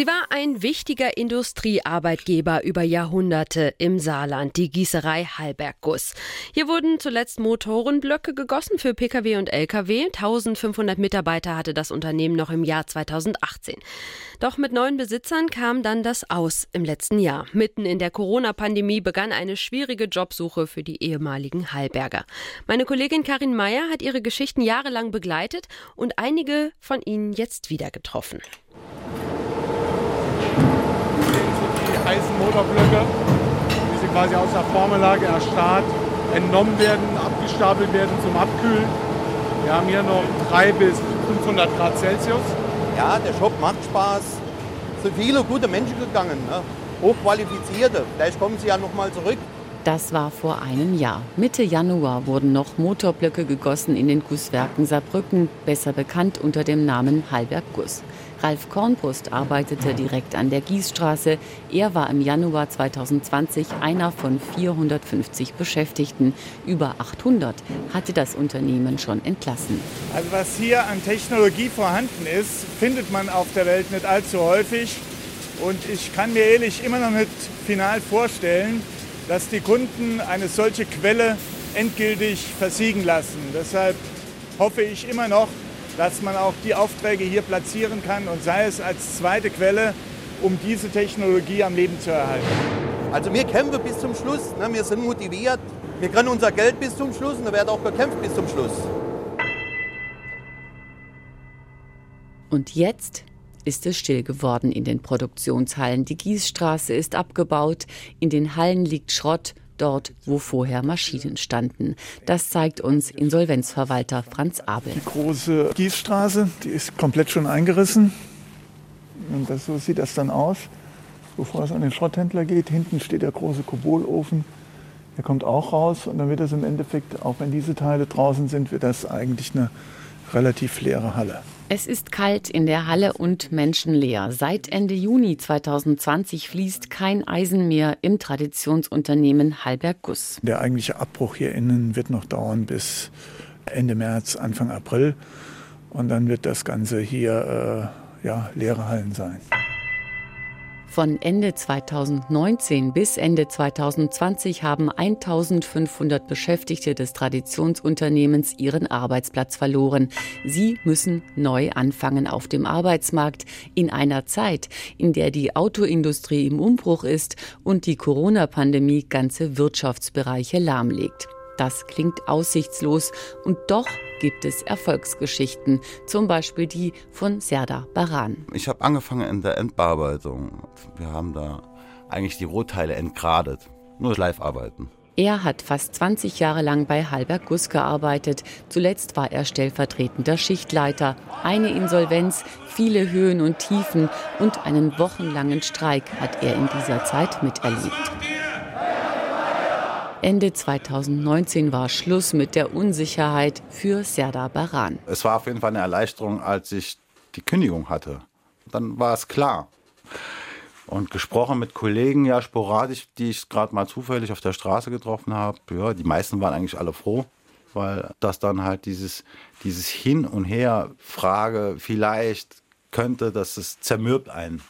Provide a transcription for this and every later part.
Sie war ein wichtiger Industriearbeitgeber über Jahrhunderte im Saarland, die Gießerei Hallbergguss. Hier wurden zuletzt Motorenblöcke gegossen für Pkw und Lkw. 1500 Mitarbeiter hatte das Unternehmen noch im Jahr 2018. Doch mit neuen Besitzern kam dann das Aus im letzten Jahr. Mitten in der Corona-Pandemie begann eine schwierige Jobsuche für die ehemaligen Hallberger. Meine Kollegin Karin Meyer hat ihre Geschichten jahrelang begleitet und einige von ihnen jetzt wieder getroffen. Motorblöcke, die sie quasi aus der Formellage erstarrt, entnommen werden, abgestapelt werden zum Abkühlen. Wir haben hier noch 3 bis 500 Grad Celsius. Ja, der Job macht Spaß. Es sind viele gute Menschen gegangen, ne? hochqualifizierte. Vielleicht kommen sie ja noch mal zurück. Das war vor einem Jahr. Mitte Januar wurden noch Motorblöcke gegossen in den Gusswerken Saarbrücken, besser bekannt unter dem Namen Hallberg Guss. Ralf Kornbrust arbeitete direkt an der Gießstraße. Er war im Januar 2020 einer von 450 Beschäftigten. Über 800 hatte das Unternehmen schon entlassen. Also was hier an Technologie vorhanden ist, findet man auf der Welt nicht allzu häufig. Und ich kann mir ehrlich immer noch nicht final vorstellen, dass die Kunden eine solche Quelle endgültig versiegen lassen. Deshalb hoffe ich immer noch, dass man auch die Aufträge hier platzieren kann und sei es als zweite Quelle, um diese Technologie am Leben zu erhalten. Also wir kämpfen bis zum Schluss, ne? wir sind motiviert, wir können unser Geld bis zum Schluss und da wird auch gekämpft bis zum Schluss. Und jetzt ist es still geworden in den Produktionshallen. Die Gießstraße ist abgebaut, in den Hallen liegt Schrott, dort, wo vorher Maschinen standen. Das zeigt uns Insolvenzverwalter Franz Abel. Die große Gießstraße, die ist komplett schon eingerissen. Und das, so sieht das dann aus, bevor es an den Schrotthändler geht. Hinten steht der große Kobolofen. Der kommt auch raus und dann wird das im Endeffekt, auch wenn diese Teile draußen sind, wird das eigentlich eine relativ leere Halle. Es ist kalt in der Halle und menschenleer. Seit Ende Juni 2020 fließt kein Eisen mehr im Traditionsunternehmen Halberg Guss. Der eigentliche Abbruch hier innen wird noch dauern bis Ende März, Anfang April. Und dann wird das Ganze hier äh, ja, leere Hallen sein. Von Ende 2019 bis Ende 2020 haben 1500 Beschäftigte des Traditionsunternehmens ihren Arbeitsplatz verloren. Sie müssen neu anfangen auf dem Arbeitsmarkt in einer Zeit, in der die Autoindustrie im Umbruch ist und die Corona-Pandemie ganze Wirtschaftsbereiche lahmlegt. Das klingt aussichtslos und doch gibt es Erfolgsgeschichten, zum Beispiel die von Serda Baran. Ich habe angefangen in der Endbearbeitung. Wir haben da eigentlich die Rohteile entgradet, nur live arbeiten. Er hat fast 20 Jahre lang bei Halberg Guss gearbeitet. Zuletzt war er stellvertretender Schichtleiter. Eine Insolvenz, viele Höhen und Tiefen und einen wochenlangen Streik hat er in dieser Zeit miterlebt. Ende 2019 war Schluss mit der Unsicherheit für Serda Baran. Es war auf jeden Fall eine Erleichterung, als ich die Kündigung hatte. Dann war es klar. Und gesprochen mit Kollegen, ja sporadisch, die ich gerade mal zufällig auf der Straße getroffen habe. Ja, die meisten waren eigentlich alle froh, weil das dann halt dieses, dieses Hin und Her, Frage, vielleicht könnte, dass es zermürbt einen.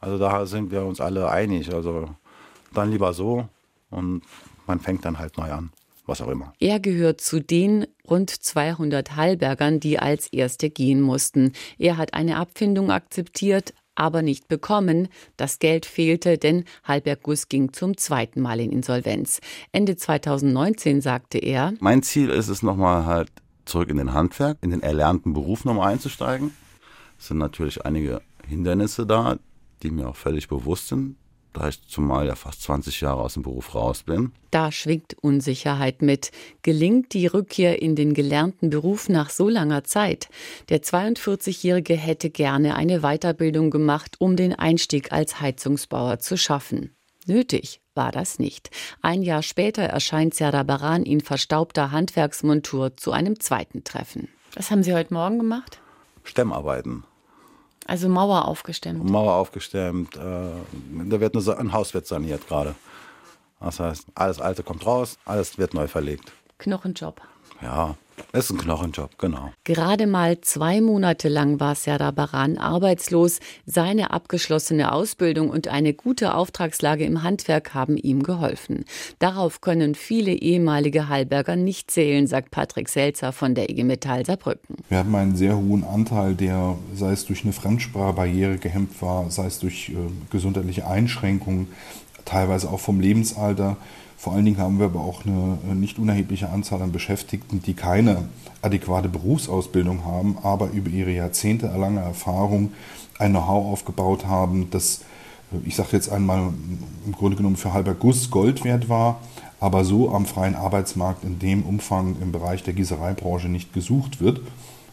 Also da sind wir uns alle einig. Also dann lieber so und man fängt dann halt neu an. Was auch immer. Er gehört zu den rund 200 Hallbergern, die als Erste gehen mussten. Er hat eine Abfindung akzeptiert, aber nicht bekommen. Das Geld fehlte, denn Halberg Guss ging zum zweiten Mal in Insolvenz. Ende 2019 sagte er: Mein Ziel ist es nochmal halt zurück in den Handwerk, in den erlernten Beruf nochmal einzusteigen. Es sind natürlich einige Hindernisse da, die mir auch völlig bewusst sind da ich zumal ja fast 20 Jahre aus dem Beruf raus bin. Da schwingt Unsicherheit mit. Gelingt die Rückkehr in den gelernten Beruf nach so langer Zeit? Der 42-Jährige hätte gerne eine Weiterbildung gemacht, um den Einstieg als Heizungsbauer zu schaffen. Nötig war das nicht. Ein Jahr später erscheint Serda Baran in verstaubter Handwerksmontur zu einem zweiten Treffen. Was haben Sie heute Morgen gemacht? Stemmarbeiten. Also Mauer aufgestemmt. Mauer aufgestemmt. Äh, da wird ein Haus wird saniert gerade. Das heißt, alles Alte kommt raus, alles wird neu verlegt. Knochenjob. Ja, ist ein Knochenjob, genau. Gerade mal zwei Monate lang war Serdar Baran arbeitslos. Seine abgeschlossene Ausbildung und eine gute Auftragslage im Handwerk haben ihm geholfen. Darauf können viele ehemalige Hallberger nicht zählen, sagt Patrick Selzer von der IG Metall Saarbrücken. Wir haben einen sehr hohen Anteil, der sei es durch eine Fremdsprachbarriere gehemmt war, sei es durch äh, gesundheitliche Einschränkungen, teilweise auch vom Lebensalter. Vor allen Dingen haben wir aber auch eine nicht unerhebliche Anzahl an Beschäftigten, die keine adäquate Berufsausbildung haben, aber über ihre jahrzehntelange Erfahrung ein Know-how aufgebaut haben, das, ich sage jetzt einmal, im Grunde genommen für halber Guss Gold wert war, aber so am freien Arbeitsmarkt in dem Umfang im Bereich der Gießereibranche nicht gesucht wird.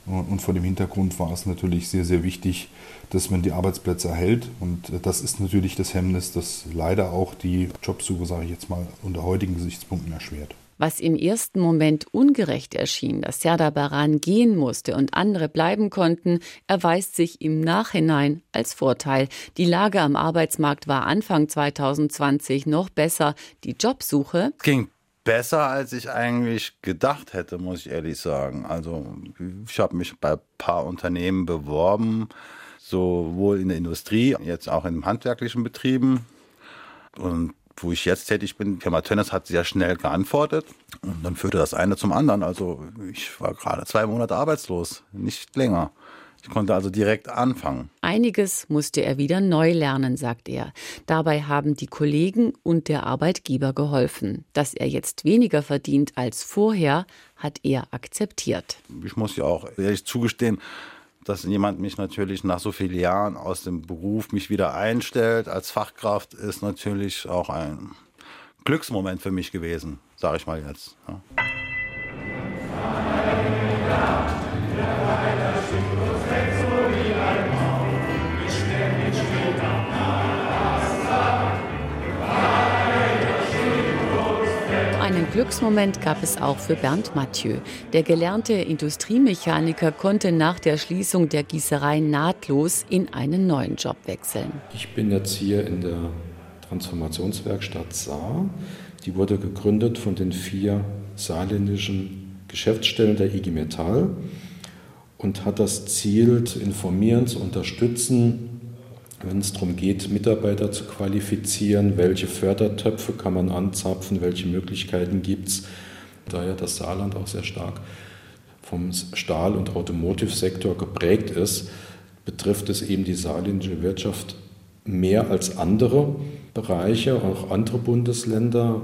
Und vor dem Hintergrund war es natürlich sehr, sehr wichtig, dass man die Arbeitsplätze erhält. Und äh, das ist natürlich das Hemmnis, das leider auch die Jobsuche, sage ich jetzt mal, unter heutigen Gesichtspunkten erschwert. Was im ersten Moment ungerecht erschien, dass Serdar Baran gehen musste und andere bleiben konnten, erweist sich im Nachhinein als Vorteil. Die Lage am Arbeitsmarkt war Anfang 2020 noch besser. Die Jobsuche ging besser, als ich eigentlich gedacht hätte, muss ich ehrlich sagen. Also ich habe mich bei ein paar Unternehmen beworben, sowohl in der Industrie, jetzt auch in handwerklichen Betrieben. Und wo ich jetzt tätig bin, Firma Tönnes hat sehr schnell geantwortet. Und dann führte das eine zum anderen. Also ich war gerade zwei Monate arbeitslos, nicht länger. Ich konnte also direkt anfangen. Einiges musste er wieder neu lernen, sagt er. Dabei haben die Kollegen und der Arbeitgeber geholfen. Dass er jetzt weniger verdient als vorher, hat er akzeptiert. Ich muss ja auch ehrlich zugestehen, dass jemand mich natürlich nach so vielen Jahren aus dem Beruf mich wieder einstellt als Fachkraft, ist natürlich auch ein Glücksmoment für mich gewesen, sage ich mal jetzt. Ja. Glücksmoment gab es auch für Bernd Mathieu. Der gelernte Industriemechaniker konnte nach der Schließung der Gießerei nahtlos in einen neuen Job wechseln. Ich bin jetzt hier in der Transformationswerkstatt Saar. Die wurde gegründet von den vier saarländischen Geschäftsstellen der IG Metall und hat das Ziel, zu informieren, zu unterstützen, wenn es darum geht, Mitarbeiter zu qualifizieren, welche Fördertöpfe kann man anzapfen, welche Möglichkeiten gibt es. Da ja das Saarland auch sehr stark vom Stahl- und Automotive-Sektor geprägt ist, betrifft es eben die saarländische Wirtschaft mehr als andere Bereiche, auch andere Bundesländer.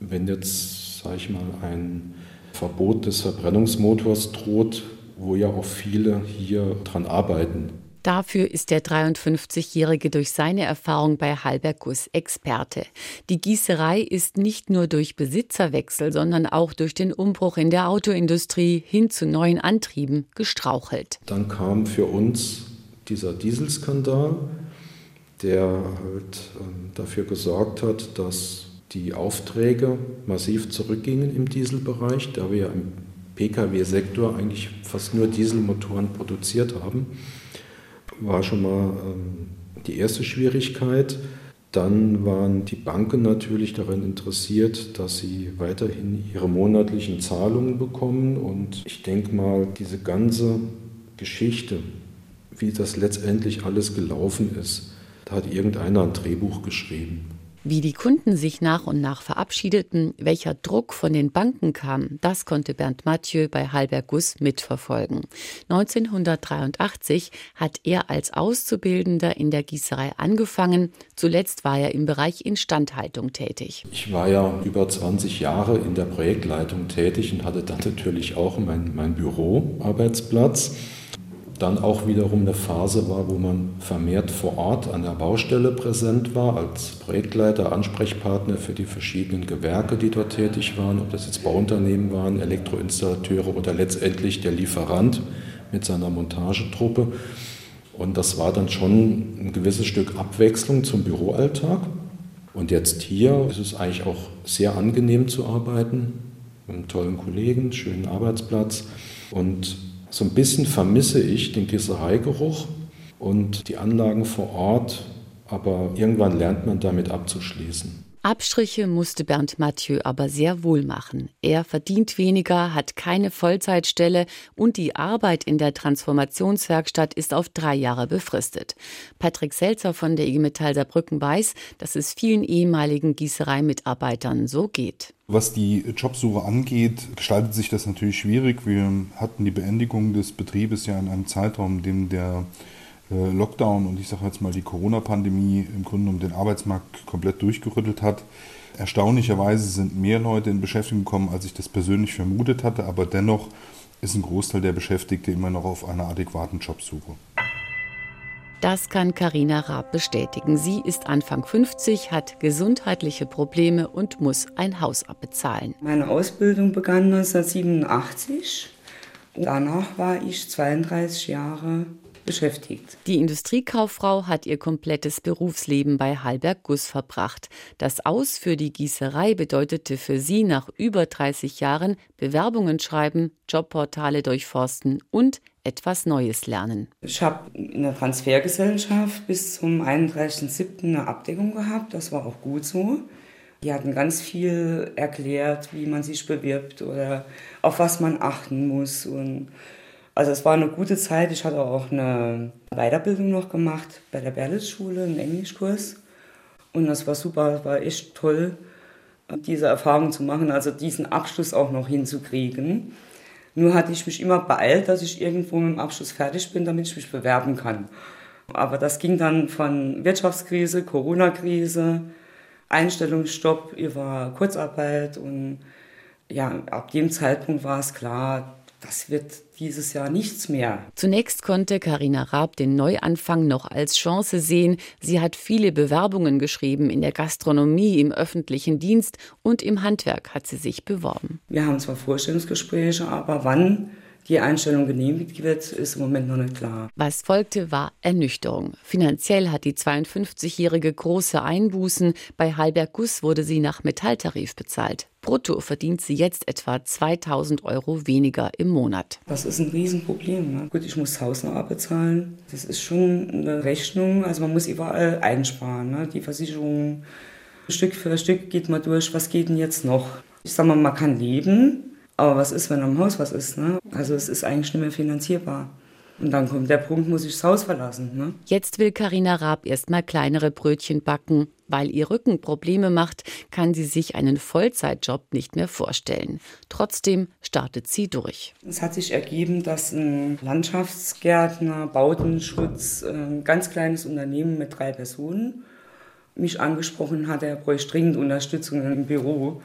Wenn jetzt, sage ich mal, ein Verbot des Verbrennungsmotors droht, wo ja auch viele hier dran arbeiten, Dafür ist der 53-Jährige durch seine Erfahrung bei Halberg Guss Experte. Die Gießerei ist nicht nur durch Besitzerwechsel, sondern auch durch den Umbruch in der Autoindustrie hin zu neuen Antrieben gestrauchelt. Dann kam für uns dieser Dieselskandal, der halt ähm, dafür gesorgt hat, dass die Aufträge massiv zurückgingen im Dieselbereich, da wir im Pkw-Sektor eigentlich fast nur Dieselmotoren produziert haben war schon mal ähm, die erste Schwierigkeit. Dann waren die Banken natürlich daran interessiert, dass sie weiterhin ihre monatlichen Zahlungen bekommen. Und ich denke mal, diese ganze Geschichte, wie das letztendlich alles gelaufen ist, da hat irgendeiner ein Drehbuch geschrieben. Wie die Kunden sich nach und nach verabschiedeten, welcher Druck von den Banken kam, das konnte Bernd Mathieu bei Halberg Guss mitverfolgen. 1983 hat er als Auszubildender in der Gießerei angefangen. Zuletzt war er im Bereich Instandhaltung tätig. Ich war ja über 20 Jahre in der Projektleitung tätig und hatte dann natürlich auch mein, mein Büroarbeitsplatz dann auch wiederum eine Phase war, wo man vermehrt vor Ort an der Baustelle präsent war, als Projektleiter, Ansprechpartner für die verschiedenen Gewerke, die dort tätig waren, ob das jetzt Bauunternehmen waren, Elektroinstallateure oder letztendlich der Lieferant mit seiner Montagetruppe. Und das war dann schon ein gewisses Stück Abwechslung zum Büroalltag. Und jetzt hier ist es eigentlich auch sehr angenehm zu arbeiten, mit einem tollen Kollegen, schönen Arbeitsplatz. Und so ein bisschen vermisse ich den Gießereigeruch und die Anlagen vor Ort, aber irgendwann lernt man damit abzuschließen. Abstriche musste Bernd Mathieu aber sehr wohl machen. Er verdient weniger, hat keine Vollzeitstelle und die Arbeit in der Transformationswerkstatt ist auf drei Jahre befristet. Patrick Selzer von der IG Metall Saarbrücken weiß, dass es vielen ehemaligen Gießereimitarbeitern so geht. Was die Jobsuche angeht, gestaltet sich das natürlich schwierig. Wir hatten die Beendigung des Betriebes ja in einem Zeitraum, in dem der Lockdown und ich sage jetzt mal die Corona-Pandemie im Grunde um den Arbeitsmarkt komplett durchgerüttelt hat. Erstaunlicherweise sind mehr Leute in Beschäftigung gekommen, als ich das persönlich vermutet hatte, aber dennoch ist ein Großteil der Beschäftigten immer noch auf einer adäquaten Jobsuche. Das kann Karina Raab bestätigen. Sie ist Anfang 50, hat gesundheitliche Probleme und muss ein Haus abbezahlen. Meine Ausbildung begann 1987. Danach war ich 32 Jahre beschäftigt. Die Industriekauffrau hat ihr komplettes Berufsleben bei Halberg Guss verbracht. Das Aus für die Gießerei bedeutete für sie nach über 30 Jahren Bewerbungen schreiben, Jobportale durchforsten und etwas Neues lernen. Ich habe in der Transfergesellschaft bis zum 31.07. eine Abdeckung gehabt. Das war auch gut so. Die hatten ganz viel erklärt, wie man sich bewirbt oder auf was man achten muss. Und also es war eine gute Zeit. Ich hatte auch eine Weiterbildung noch gemacht bei der Berlitz-Schule, einen Englischkurs. Und das war super, war echt toll, diese Erfahrung zu machen, also diesen Abschluss auch noch hinzukriegen. Nur hatte ich mich immer beeilt, dass ich irgendwo mit dem Abschluss fertig bin, damit ich mich bewerben kann. Aber das ging dann von Wirtschaftskrise, Corona-Krise, Einstellungsstopp über Kurzarbeit und ja, ab dem Zeitpunkt war es klar, das wird dieses Jahr nichts mehr. Zunächst konnte Karina Raab den Neuanfang noch als Chance sehen. Sie hat viele Bewerbungen geschrieben in der Gastronomie, im öffentlichen Dienst und im Handwerk hat sie sich beworben. Wir haben zwar Vorstellungsgespräche, aber wann die Einstellung genehmigt wird, ist im Moment noch nicht klar. Was folgte, war Ernüchterung. Finanziell hat die 52-Jährige große Einbußen. Bei Halberg Guss wurde sie nach Metalltarif bezahlt. Brutto verdient sie jetzt etwa 2000 Euro weniger im Monat. Das ist ein Riesenproblem. Ne? Gut, ich muss das Haus noch bezahlen. Das ist schon eine Rechnung. Also man muss überall einsparen. Ne? Die Versicherung Stück für Stück geht man durch. Was geht denn jetzt noch? Ich sag mal, man kann leben, aber was ist, wenn am Haus was ist? Ne? Also es ist eigentlich nicht mehr finanzierbar. Und dann kommt der Punkt, muss ich das Haus verlassen. Ne? Jetzt will Karina Raab erstmal kleinere Brötchen backen. Weil ihr Rücken Probleme macht, kann sie sich einen Vollzeitjob nicht mehr vorstellen. Trotzdem startet sie durch. Es hat sich ergeben, dass ein Landschaftsgärtner, Bautenschutz, ein ganz kleines Unternehmen mit drei Personen mich angesprochen hat, er bräuchte dringend Unterstützung im Büro.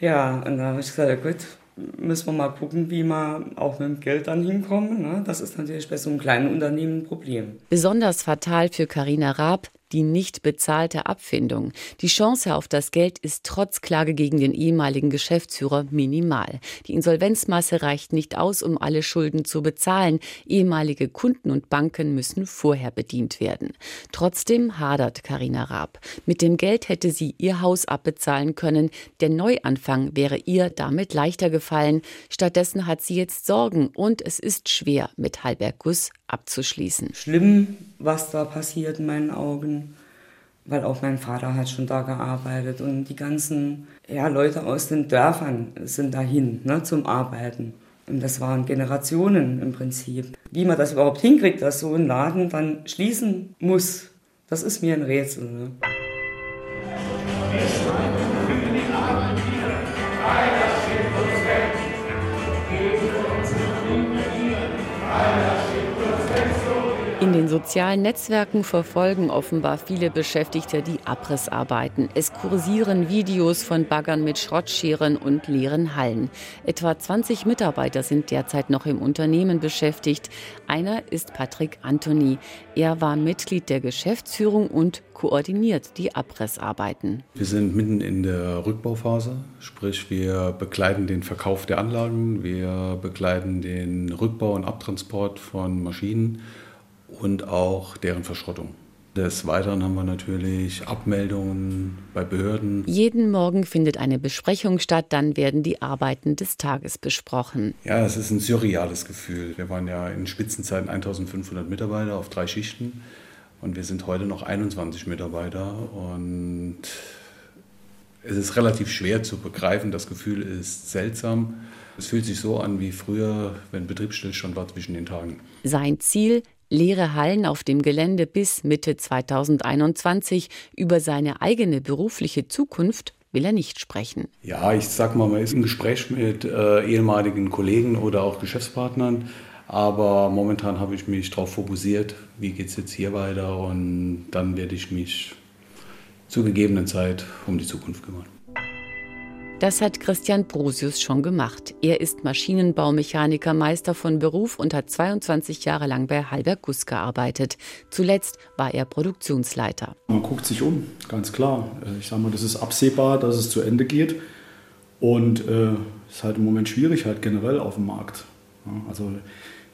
Ja, und da habe ich gesagt, gut, müssen wir mal gucken, wie wir auch mit dem Geld dann hinkommen. Ne? Das ist natürlich bei so einem kleinen Unternehmen ein Problem. Besonders fatal für Karina Raab, die nicht bezahlte Abfindung. Die Chance auf das Geld ist trotz Klage gegen den ehemaligen Geschäftsführer minimal. Die Insolvenzmasse reicht nicht aus, um alle Schulden zu bezahlen. Ehemalige Kunden und Banken müssen vorher bedient werden. Trotzdem hadert Karina Raab. Mit dem Geld hätte sie ihr Haus abbezahlen können. Der Neuanfang wäre ihr damit leichter gefallen. Stattdessen hat sie jetzt Sorgen und es ist schwer, mit Halberg Guss abzuschließen. Schlimm, was da passiert in meinen Augen, weil auch mein Vater hat schon da gearbeitet und die ganzen ja, Leute aus den Dörfern sind dahin ne, zum Arbeiten. Und das waren Generationen im Prinzip. Wie man das überhaupt hinkriegt, dass so ein Laden dann schließen muss, das ist mir ein Rätsel. Ne? Sozialen Netzwerken verfolgen offenbar viele Beschäftigte die Abrissarbeiten. Es kursieren Videos von Baggern mit Schrottscheren und leeren Hallen. Etwa 20 Mitarbeiter sind derzeit noch im Unternehmen beschäftigt. Einer ist Patrick Antoni. Er war Mitglied der Geschäftsführung und koordiniert die Abrissarbeiten. Wir sind mitten in der Rückbauphase, sprich wir begleiten den Verkauf der Anlagen, wir begleiten den Rückbau und Abtransport von Maschinen und auch deren Verschrottung. Des Weiteren haben wir natürlich Abmeldungen bei Behörden. Jeden Morgen findet eine Besprechung statt, dann werden die Arbeiten des Tages besprochen. Ja, es ist ein surreales Gefühl. Wir waren ja in Spitzenzeiten 1500 Mitarbeiter auf drei Schichten und wir sind heute noch 21 Mitarbeiter und Es ist relativ schwer zu begreifen, das Gefühl ist seltsam. Es fühlt sich so an wie früher, wenn Betriebsstillstand war zwischen den Tagen. Sein Ziel, leere Hallen auf dem Gelände bis Mitte 2021 über seine eigene berufliche Zukunft will er nicht sprechen. Ja, ich sag mal, man ist im Gespräch mit äh, ehemaligen Kollegen oder auch Geschäftspartnern. Aber momentan habe ich mich darauf fokussiert, wie geht es jetzt hier weiter und dann werde ich mich zur gegebenen Zeit um die Zukunft kümmern. Das hat Christian Brosius schon gemacht. Er ist Maschinenbaumechaniker Meister von Beruf und hat 22 Jahre lang bei Halberg Guss gearbeitet. Zuletzt war er Produktionsleiter. Man guckt sich um, ganz klar. Äh, ich sage mal, das ist absehbar, dass es zu Ende geht. Und es äh, ist halt im Moment schwierig, halt generell auf dem Markt. Ja, also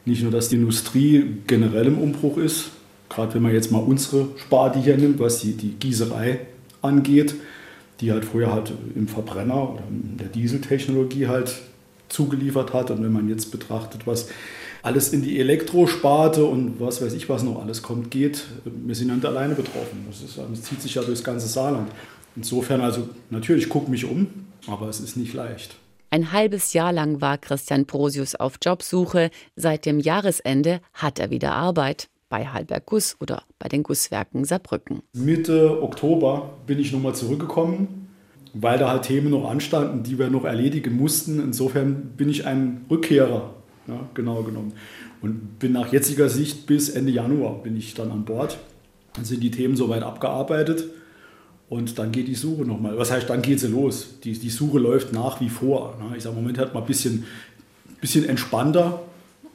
nicht nur, dass die Industrie generell im Umbruch ist, gerade wenn man jetzt mal unsere Sparte hier nimmt, was die, die Gießerei angeht, die halt früher halt im Verbrenner oder in der Dieseltechnologie halt zugeliefert hat. Und wenn man jetzt betrachtet, was alles in die Elektrosparte und was weiß ich, was noch alles kommt, geht, wir sind nicht alleine betroffen. Das, ist, das zieht sich ja durchs ganze Saarland. Insofern also, natürlich gucke mich um, aber es ist nicht leicht. Ein halbes Jahr lang war Christian Prosius auf Jobsuche. Seit dem Jahresende hat er wieder Arbeit bei Halberg Guss oder bei den Gusswerken Saarbrücken. Mitte Oktober bin ich nochmal zurückgekommen, weil da halt Themen noch anstanden, die wir noch erledigen mussten. Insofern bin ich ein Rückkehrer, ja, genau genommen. Und bin nach jetziger Sicht bis Ende Januar bin ich dann an Bord. Dann sind die Themen soweit abgearbeitet. Und dann geht die Suche nochmal. Was heißt, dann geht sie los. Die, die Suche läuft nach wie vor. Ich sage, Moment hat man ein bisschen, bisschen entspannter,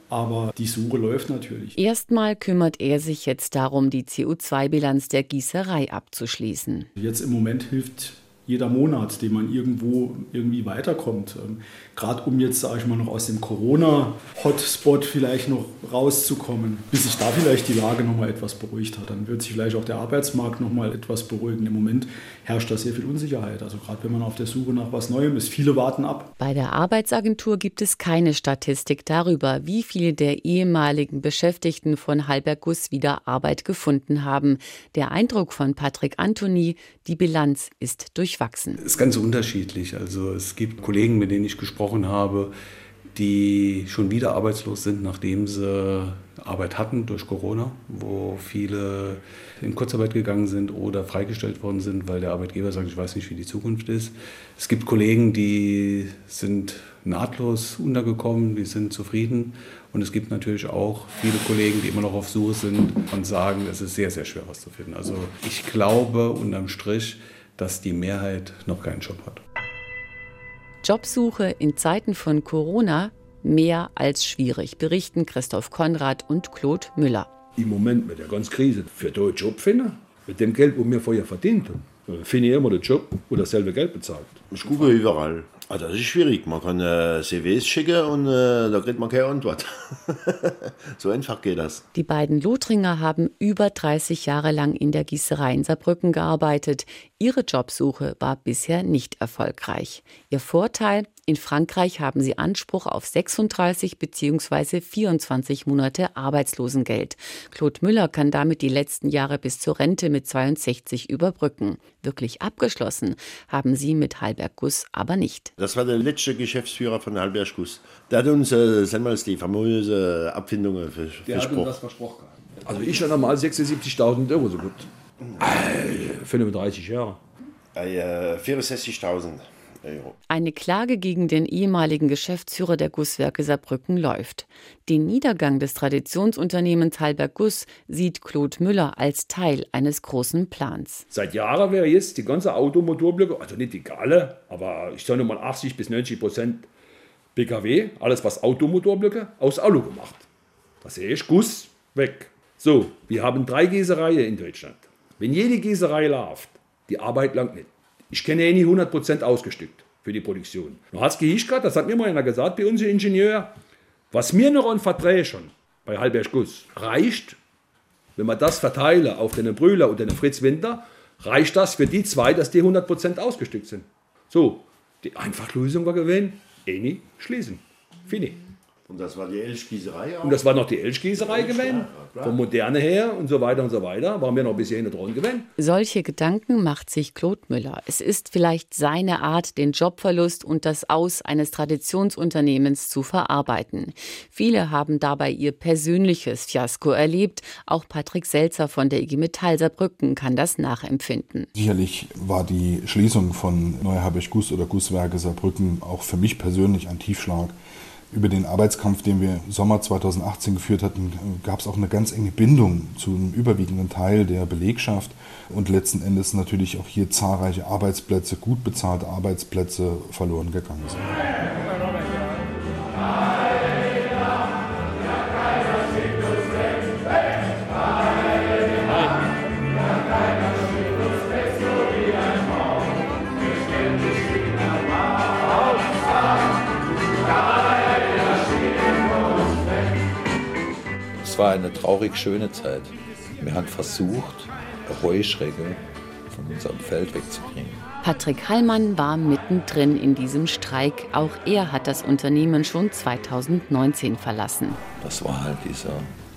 aber die Suche läuft natürlich. Erstmal kümmert er sich jetzt darum, die CO2-Bilanz der Gießerei abzuschließen. Jetzt im Moment hilft jeder Monat, den man irgendwo irgendwie weiterkommt. Ähm, Gerade um jetzt, sage ich mal, noch aus dem Corona-Hotspot vielleicht noch rauszukommen, bis sich da vielleicht die Lage noch mal etwas beruhigt hat. Dann wird sich vielleicht auch der Arbeitsmarkt noch mal etwas beruhigen. Im Moment herrscht da sehr viel Unsicherheit. Also gerade wenn man auf der Suche nach was Neuem ist, viele warten ab. Bei der Arbeitsagentur gibt es keine Statistik darüber, wie viele der ehemaligen Beschäftigten von Halberg Guss wieder Arbeit gefunden haben. Der Eindruck von Patrick Antoni, die Bilanz ist durchwachsen. Es ist ganz unterschiedlich. Also es gibt Kollegen, mit denen ich gesprochen habe, die schon wieder arbeitslos sind, nachdem sie Arbeit hatten durch Corona, wo viele in Kurzarbeit gegangen sind oder freigestellt worden sind, weil der Arbeitgeber sagt, ich weiß nicht, wie die Zukunft ist. Es gibt Kollegen, die sind nahtlos untergekommen, die sind zufrieden. Und es gibt natürlich auch viele Kollegen, die immer noch auf Suche sind und sagen, es ist sehr, sehr schwer, was zu finden. Also ich glaube unterm Strich, dass die Mehrheit noch keinen Job hat. Jobsuche in Zeiten von Corona mehr als schwierig, berichten Christoph Konrad und Claude Müller. Im Moment mit der ganzen Krise für einen Job finden, mit dem Geld, das wir vorher verdient haben, finde ich immer den Job, wo dasselbe Geld bezahlt. Ich gucke überall. Also das ist schwierig. Man kann äh, CVs schicken und äh, da kriegt man keine Antwort. so einfach geht das. Die beiden Lothringer haben über 30 Jahre lang in der Gießerei in Saarbrücken gearbeitet. Ihre Jobsuche war bisher nicht erfolgreich. Ihr Vorteil, in Frankreich haben sie Anspruch auf 36 bzw. 24 Monate Arbeitslosengeld. Claude Müller kann damit die letzten Jahre bis zur Rente mit 62 überbrücken. Wirklich abgeschlossen haben sie mit Halberg Guss aber nicht. Das war der letzte Geschäftsführer von Halberg Guss. Der hat uns äh, die famose Abfindungen der versprochen. Hat uns das versprochen. Also ich schon einmal 76.000 Euro so gut. Äh, 35 Jahre. Äh, 64.000. Euro. Eine Klage gegen den ehemaligen Geschäftsführer der Gusswerke Saarbrücken läuft. Den Niedergang des Traditionsunternehmens Halberg Guss sieht Claude Müller als Teil eines großen Plans. Seit Jahren wäre jetzt die ganze Automotorblöcke, also nicht die alle, aber ich sage mal 80 bis 90 Prozent PKW, alles was Automotorblöcke, aus Alu gemacht. Da sehe ich Guss weg. So, wir haben drei Gießereien in Deutschland. Wenn jede Gießerei läuft, die Arbeit lang nicht. Ich kenne eh nicht 100% ausgestückt für die Produktion. Du hast gehischkat, das hat mir mal einer gesagt, bei uns Ingenieur, was mir noch an Verträgen schon bei Halberg Guss reicht, wenn man das verteile auf den Brühler und den Fritz Winter, reicht das für die zwei, dass die 100% ausgestückt sind. So, die Einfachlösung war gewesen, eh nie schließen. Fini. Und das war die Elchgießerei auch? Und das war noch die Elchgießerei gewesen, von Moderne her und so weiter und so weiter. Waren wir noch ein bisschen dran gewesen. Solche Gedanken macht sich Claude Müller. Es ist vielleicht seine Art, den Jobverlust und das Aus eines Traditionsunternehmens zu verarbeiten. Viele haben dabei ihr persönliches Fiasko erlebt. Auch Patrick Selzer von der IG Metall Saarbrücken kann das nachempfinden. Sicherlich war die Schließung von Neuhabisch Guss oder Gusswerke Saarbrücken auch für mich persönlich ein Tiefschlag. Über den Arbeitskampf, den wir Sommer 2018 geführt hatten, gab es auch eine ganz enge Bindung zum überwiegenden Teil der Belegschaft und letzten Endes natürlich auch hier zahlreiche Arbeitsplätze, gut bezahlte Arbeitsplätze verloren gegangen sind. Es war eine traurig schöne Zeit. Wir haben versucht, Heuschrecke von unserem Feld wegzukriegen. Patrick Hallmann war mittendrin in diesem Streik. Auch er hat das Unternehmen schon 2019 verlassen. Das war halt diese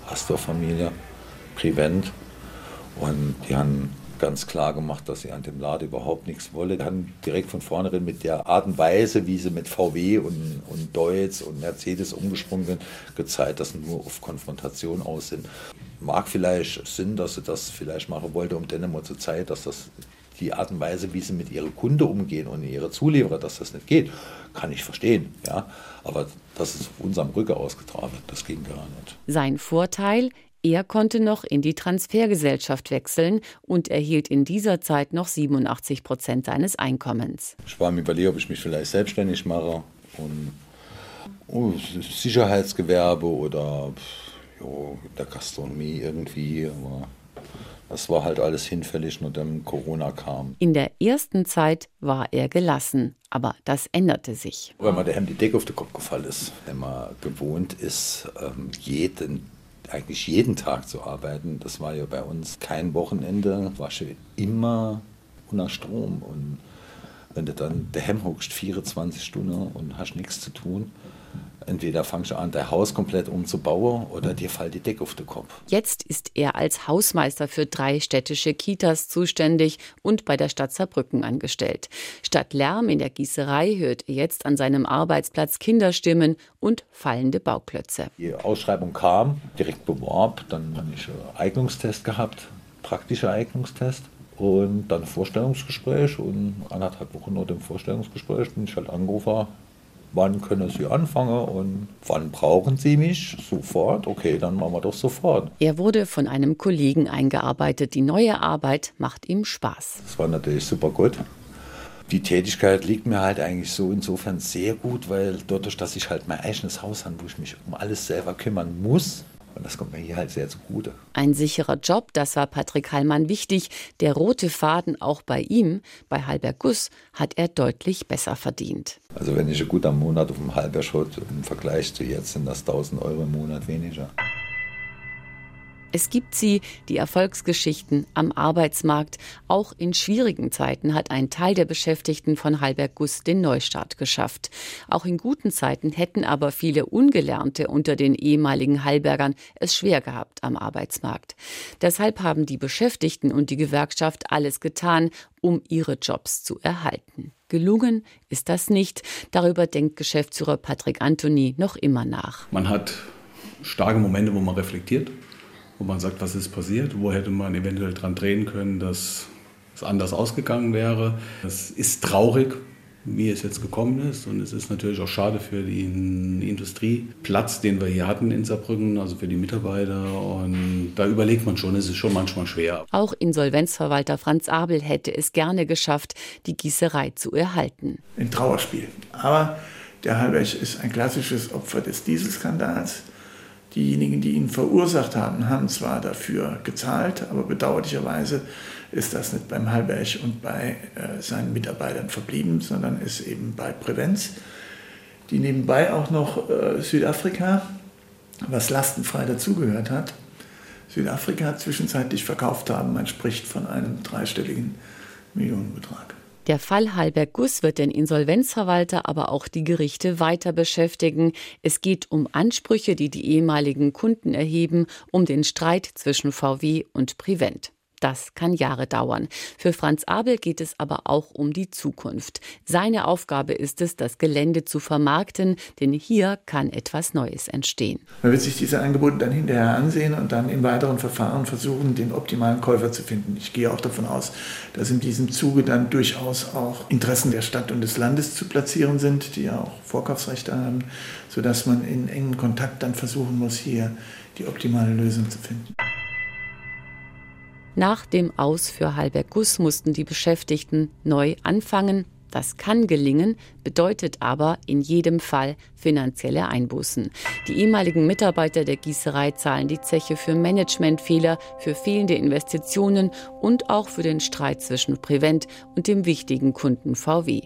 Astor-Familie, Prevent. Und die haben ganz klar gemacht, dass sie an dem Laden überhaupt nichts wollen. Die haben direkt von vornherein mit der Art und Weise, wie sie mit VW und, und Deutz und Mercedes umgesprungen sind, gezeigt, dass sie nur auf Konfrontation aus sind. Mag vielleicht Sinn, dass sie das vielleicht machen wollte, um dann mal zu zeigen, dass das die Art und Weise, wie sie mit ihren Kunden umgehen und ihre Zulieferer, dass das nicht geht, kann ich verstehen. Ja? Aber das ist auf unserem Rücken ausgetragen, das ging gar nicht. Sein Vorteil, er konnte noch in die Transfergesellschaft wechseln und erhielt in dieser Zeit noch 87 Prozent seines Einkommens. Ich war mir überlegt, ob ich mich vielleicht selbstständig mache und oh, Sicherheitsgewerbe oder jo, der Gastronomie irgendwie. Aber das war halt alles hinfällig, nur dann Corona kam. In der ersten Zeit war er gelassen, aber das änderte sich. Wenn man der die Decke auf den Kopf gefallen ist, wenn man gewohnt ist, ähm, jeden eigentlich jeden Tag zu arbeiten. Das war ja bei uns kein Wochenende, war schon immer unter Strom. Und wenn du dann daheim hockst, 24 Stunden und hast nichts zu tun, entweder fangst du an, dein Haus komplett umzubauen oder dir fällt die Decke auf den Kopf. Jetzt ist er als Hausmeister für drei städtische Kitas zuständig und bei der Stadt Saarbrücken angestellt. Statt Lärm in der Gießerei hört er jetzt an seinem Arbeitsplatz Kinderstimmen und fallende Bauklötze. Die Ausschreibung kam, direkt beworben, dann habe ich einen Eignungstest gehabt, praktischer Eignungstest. Und dann Vorstellungsgespräch und anderthalb Wochen nach dem Vorstellungsgespräch bin ich halt angerufen, wann können Sie anfangen und wann brauchen Sie mich? Sofort, okay, dann machen wir doch sofort. Er wurde von einem Kollegen eingearbeitet. Die neue Arbeit macht ihm Spaß. Das war natürlich super gut. Die Tätigkeit liegt mir halt eigentlich so insofern sehr gut, weil dadurch, dass ich halt mein eigenes Haus habe, wo ich mich um alles selber kümmern muss, und das kommt mir hier halt sehr zugute. Ein sicherer Job, das war Patrick Hallmann wichtig. Der rote Faden auch bei ihm, bei Halber Guss, hat er deutlich besser verdient. Also wenn ich gut am Monat auf dem Halber schaut, im Vergleich zu jetzt sind das 1000 Euro im Monat weniger. Es gibt sie, die Erfolgsgeschichten am Arbeitsmarkt. Auch in schwierigen Zeiten hat ein Teil der Beschäftigten von Halberg Guss den Neustart geschafft. Auch in guten Zeiten hätten aber viele Ungelernte unter den ehemaligen Hallbergern es schwer gehabt am Arbeitsmarkt. Deshalb haben die Beschäftigten und die Gewerkschaft alles getan, um ihre Jobs zu erhalten. Gelungen ist das nicht. Darüber denkt Geschäftsführer Patrick Antoni noch immer nach. Man hat starke Momente, wo man reflektiert wo man sagt, was ist passiert, wo hätte man eventuell dran drehen können, dass es anders ausgegangen wäre. Es ist traurig, wie es jetzt gekommen ist. Und es ist natürlich auch schade für den Industrieplatz, den wir hier hatten in Saarbrücken, also für die Mitarbeiter. Und da überlegt man schon, es ist schon manchmal schwer. Auch Insolvenzverwalter Franz Abel hätte es gerne geschafft, die Gießerei zu erhalten. Ein Trauerspiel. Aber der Halberg ist ein klassisches Opfer des Dieselskandals. Diejenigen, die ihn verursacht haben, haben zwar dafür gezahlt, aber bedauerlicherweise ist das nicht beim Halberg und bei äh, seinen Mitarbeitern verblieben, sondern ist eben bei Prävenz, die nebenbei auch noch äh, Südafrika, was lastenfrei dazugehört hat, Südafrika zwischenzeitlich verkauft haben. Man spricht von einem dreistelligen Millionenbetrag. Der Fall Halberg-Guss wird den Insolvenzverwalter, aber auch die Gerichte weiter beschäftigen. Es geht um Ansprüche, die die ehemaligen Kunden erheben, um den Streit zwischen VW und Privent. Das kann Jahre dauern. Für Franz Abel geht es aber auch um die Zukunft. Seine Aufgabe ist es, das Gelände zu vermarkten, denn hier kann etwas Neues entstehen. Man wird sich diese Angebote dann hinterher ansehen und dann in weiteren Verfahren versuchen, den optimalen Käufer zu finden. Ich gehe auch davon aus, dass in diesem Zuge dann durchaus auch Interessen der Stadt und des Landes zu platzieren sind, die ja auch Vorkaufsrechte haben, sodass man in engen Kontakt dann versuchen muss, hier die optimale Lösung zu finden. Nach dem Aus für Halberg-Guss mussten die Beschäftigten neu anfangen. Das kann gelingen, bedeutet aber in jedem Fall finanzielle Einbußen. Die ehemaligen Mitarbeiter der Gießerei zahlen die Zeche für Managementfehler, für fehlende Investitionen und auch für den Streit zwischen Prevent und dem wichtigen Kunden VW.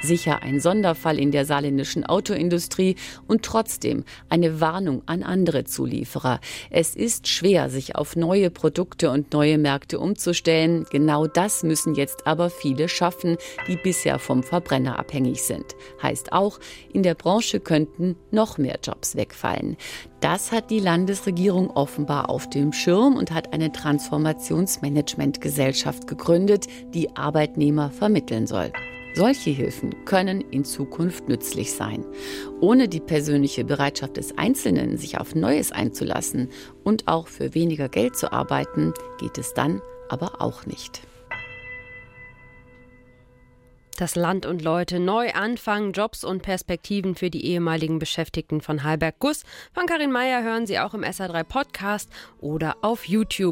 Sicher ein Sonderfall in der saarländischen Autoindustrie und trotzdem eine Warnung an andere Zulieferer. Es ist schwer, sich auf neue Produkte und neue Märkte umzustellen. Genau das müssen jetzt aber viele schaffen, die bisher vom Verbrenner abhängig sind. Heißt auch, in der Branche könnten noch mehr Jobs wegfallen. Das hat die Landesregierung offenbar auf dem Schirm und hat eine Transformationsmanagementgesellschaft gegründet, die Arbeitnehmer vermitteln soll. Solche Hilfen können in Zukunft nützlich sein. Ohne die persönliche Bereitschaft des Einzelnen, sich auf Neues einzulassen und auch für weniger Geld zu arbeiten, geht es dann aber auch nicht. Das Land und Leute neu anfangen, Jobs und Perspektiven für die ehemaligen Beschäftigten von Halberg Guss. Von Karin Meyer hören Sie auch im SA3 Podcast oder auf YouTube.